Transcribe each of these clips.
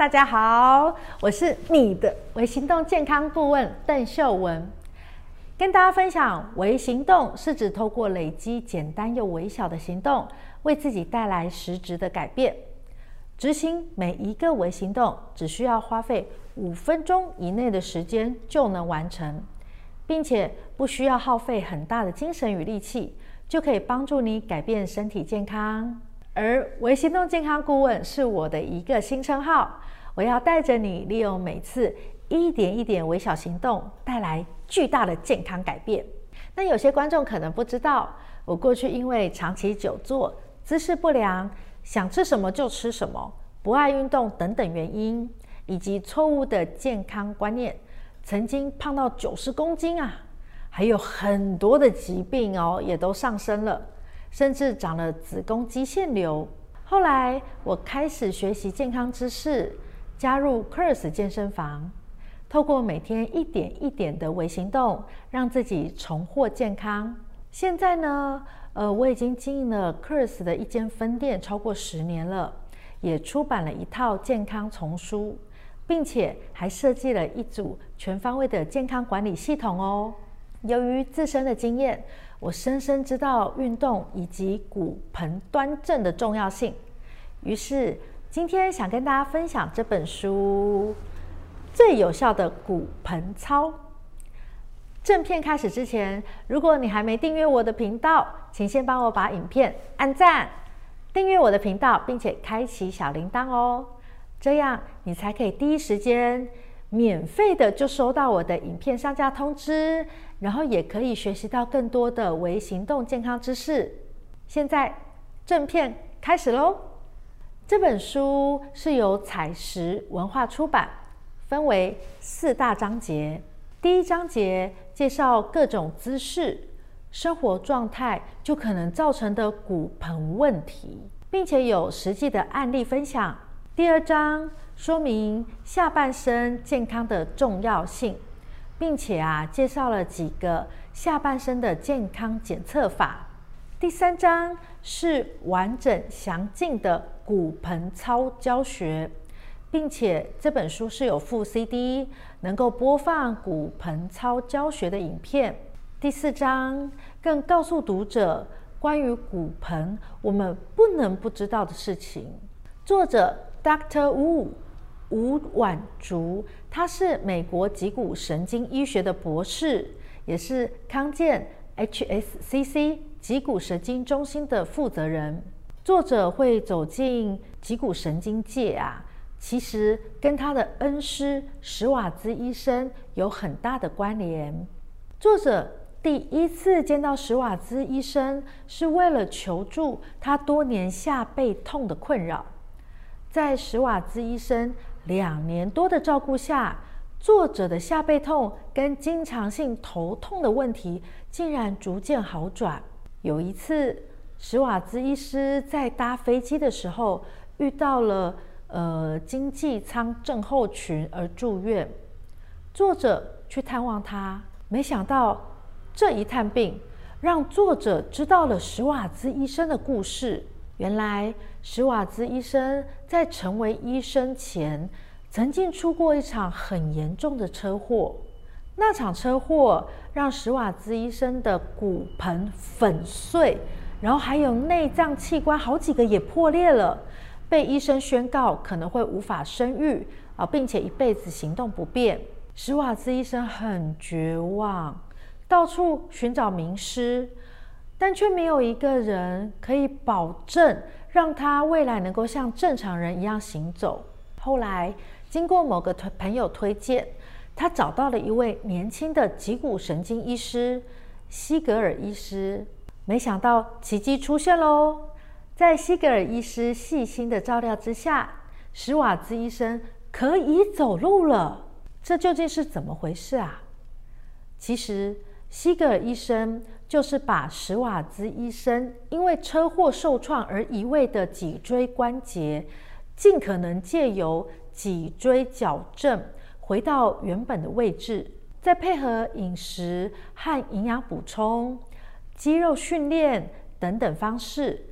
大家好，我是你的微行动健康顾问邓秀文，跟大家分享微行动是指透过累积简单又微小的行动，为自己带来实质的改变。执行每一个微行动，只需要花费五分钟以内的时间就能完成，并且不需要耗费很大的精神与力气，就可以帮助你改变身体健康。而微行动健康顾问是我的一个新称号，我要带着你利用每次一点一点微小行动，带来巨大的健康改变。那有些观众可能不知道，我过去因为长期久坐、姿势不良、想吃什么就吃什么、不爱运动等等原因，以及错误的健康观念，曾经胖到九十公斤啊，还有很多的疾病哦，也都上升了。甚至长了子宫肌腺瘤。后来我开始学习健康知识，加入 Curves 健身房，透过每天一点一点的微行动，让自己重获健康。现在呢，呃，我已经经营了 Curves 的一间分店超过十年了，也出版了一套健康丛书，并且还设计了一组全方位的健康管理系统哦。由于自身的经验，我深深知道运动以及骨盆端正的重要性，于是今天想跟大家分享这本书《最有效的骨盆操》。正片开始之前，如果你还没订阅我的频道，请先帮我把影片按赞、订阅我的频道，并且开启小铃铛哦，这样你才可以第一时间免费的就收到我的影片上架通知。然后也可以学习到更多的微行动健康知识。现在正片开始喽！这本书是由采石文化出版，分为四大章节。第一章节介绍各种姿势、生活状态就可能造成的骨盆问题，并且有实际的案例分享。第二章说明下半身健康的重要性。并且啊，介绍了几个下半身的健康检测法。第三章是完整详尽的骨盆操教学，并且这本书是有附 CD，能够播放骨盆操教学的影片。第四章更告诉读者关于骨盆我们不能不知道的事情。作者 Dr. Wu。吴婉竹，他是美国脊骨神经医学的博士，也是康健 HSCC 脊骨神经中心的负责人。作者会走进脊骨神经界啊，其实跟他的恩师史瓦兹医生有很大的关联。作者第一次见到史瓦兹医生，是为了求助他多年下背痛的困扰，在史瓦兹医生。两年多的照顾下，作者的下背痛跟经常性头痛的问题竟然逐渐好转。有一次，史瓦兹医师在搭飞机的时候遇到了呃经济舱症候群而住院，作者去探望他，没想到这一探病让作者知道了史瓦兹医生的故事。原来史瓦兹医生在成为医生前，曾经出过一场很严重的车祸。那场车祸让史瓦兹医生的骨盆粉碎，然后还有内脏器官好几个也破裂了，被医生宣告可能会无法生育啊，并且一辈子行动不便。史瓦兹医生很绝望，到处寻找名师。但却没有一个人可以保证让他未来能够像正常人一样行走。后来，经过某个朋友推荐，他找到了一位年轻的脊骨神经医师西格尔医师。没想到奇迹出现喽！在西格尔医师细心的照料之下，史瓦兹医生可以走路了。这究竟是怎么回事啊？其实，西格尔医生。就是把史瓦兹医生因为车祸受创而移位的脊椎关节，尽可能借由脊椎矫正回到原本的位置，再配合饮食和营养补充、肌肉训练等等方式，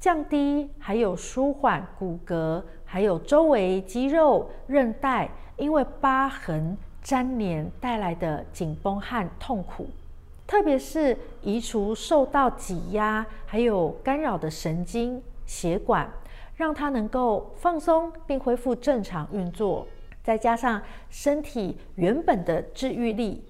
降低还有舒缓骨骼还有周围肌肉、韧带因为疤痕粘连带来的紧绷和痛苦，特别是移除受到挤压还有干扰的神经血管，让它能够放松并恢复正常运作。再加上身体原本的治愈力，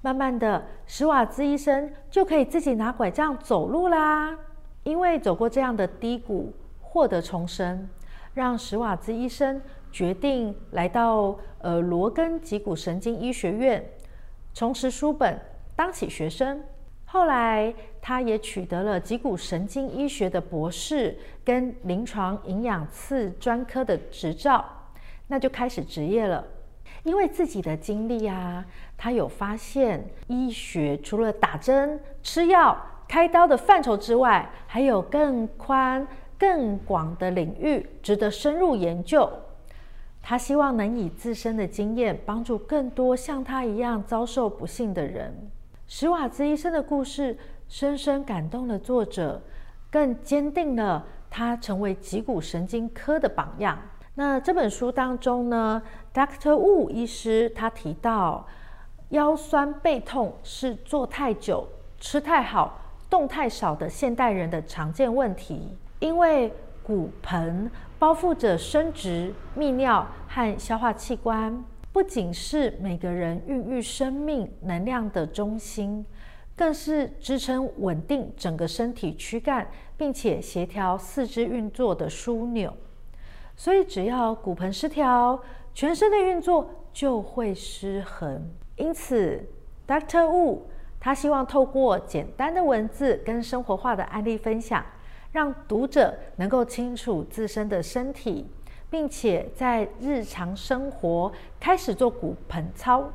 慢慢的，史瓦兹医生就可以自己拿拐杖走路啦。因为走过这样的低谷，获得重生，让史瓦兹医生决定来到呃罗根脊骨神经医学院，重拾书本，当起学生。后来，他也取得了脊骨神经医学的博士跟临床营养次专科的执照。那就开始执业了，因为自己的经历啊，他有发现医学除了打针、吃药、开刀的范畴之外，还有更宽、更广的领域值得深入研究。他希望能以自身的经验帮助更多像他一样遭受不幸的人。史瓦兹医生的故事深深感动了作者，更坚定了他成为脊骨神经科的榜样。那这本书当中呢，Dr. Wu 医师他提到，腰酸背痛是坐太久、吃太好、动太少的现代人的常见问题。因为骨盆包覆着生殖、泌尿和消化器官，不仅是每个人孕育生命能量的中心，更是支撑稳定整个身体躯干，并且协调四肢运作的枢纽。所以，只要骨盆失调，全身的运作就会失衡。因此，Dr. Wu 他希望透过简单的文字跟生活化的案例分享，让读者能够清楚自身的身体，并且在日常生活开始做骨盆操，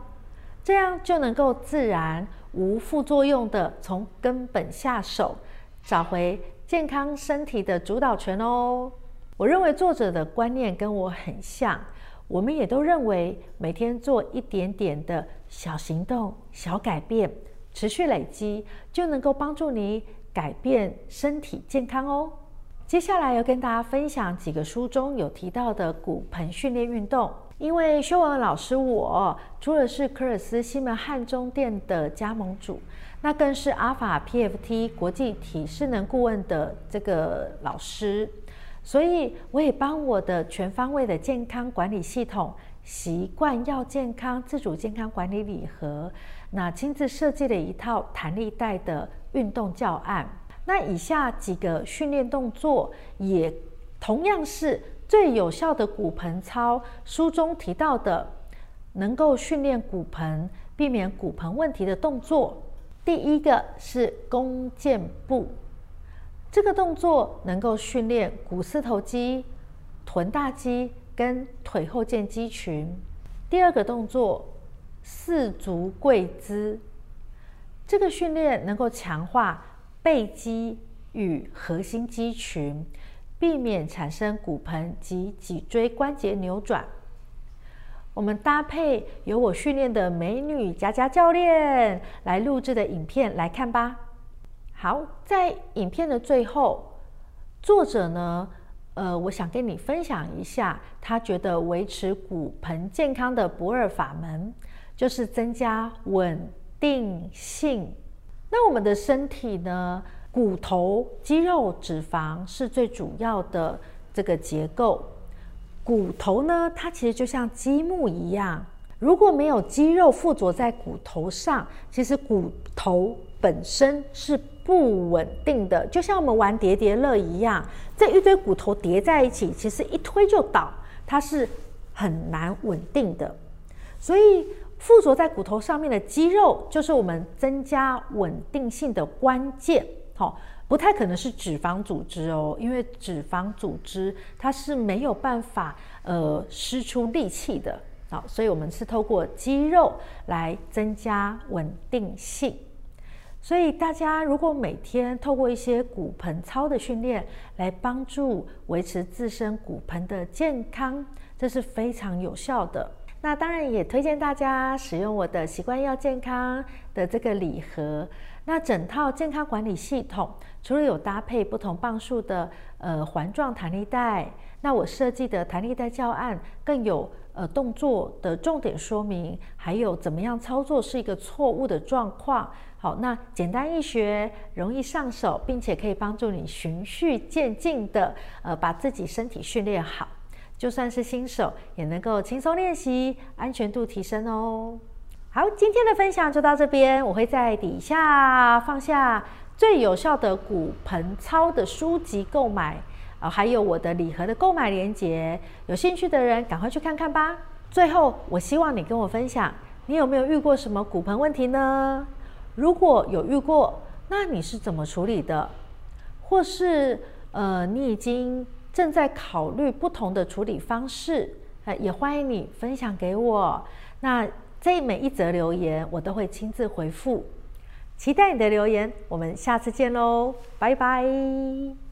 这样就能够自然无副作用的从根本下手，找回健康身体的主导权哦。我认为作者的观念跟我很像，我们也都认为每天做一点点的小行动、小改变，持续累积，就能够帮助你改变身体健康哦。接下来要跟大家分享几个书中有提到的骨盆训练运动，因为修文老师我除了是科尔斯西门汉中店的加盟主，那更是阿法 PFT 国际体适能顾问的这个老师。所以，我也帮我的全方位的健康管理系统——习惯要健康自主健康管理礼盒，那亲自设计了一套弹力带的运动教案。那以下几个训练动作，也同样是最有效的骨盆操。书中提到的，能够训练骨盆、避免骨盆问题的动作。第一个是弓箭步。这个动作能够训练股四头肌、臀大肌跟腿后腱肌群。第二个动作，四足跪姿，这个训练能够强化背肌与核心肌群，避免产生骨盆及脊椎关节扭转。我们搭配由我训练的美女佳佳教练来录制的影片来看吧。好，在影片的最后，作者呢，呃，我想跟你分享一下，他觉得维持骨盆健康的不二法门，就是增加稳定性。那我们的身体呢，骨头、肌肉、脂肪是最主要的这个结构。骨头呢，它其实就像积木一样，如果没有肌肉附着在骨头上，其实骨头本身是不稳定的，就像我们玩叠叠乐一样，这一堆骨头叠在一起，其实一推就倒，它是很难稳定的。所以附着在骨头上面的肌肉，就是我们增加稳定性的关键。好，不太可能是脂肪组织哦，因为脂肪组织它是没有办法呃施出力气的。好，所以我们是透过肌肉来增加稳定性。所以大家如果每天透过一些骨盆操的训练来帮助维持自身骨盆的健康，这是非常有效的。那当然也推荐大家使用我的习惯要健康的这个礼盒。那整套健康管理系统，除了有搭配不同磅数的呃环状弹力带，那我设计的弹力带教案更有呃动作的重点说明，还有怎么样操作是一个错误的状况。好，那简单易学，容易上手，并且可以帮助你循序渐进的呃把自己身体训练好，就算是新手也能够轻松练习，安全度提升哦。好，今天的分享就到这边。我会在底下放下最有效的骨盆操的书籍购买，啊，还有我的礼盒的购买链接。有兴趣的人赶快去看看吧。最后，我希望你跟我分享，你有没有遇过什么骨盆问题呢？如果有遇过，那你是怎么处理的？或是呃，你已经正在考虑不同的处理方式，呃，也欢迎你分享给我。那。这每一则留言，我都会亲自回复，期待你的留言，我们下次见喽，拜拜。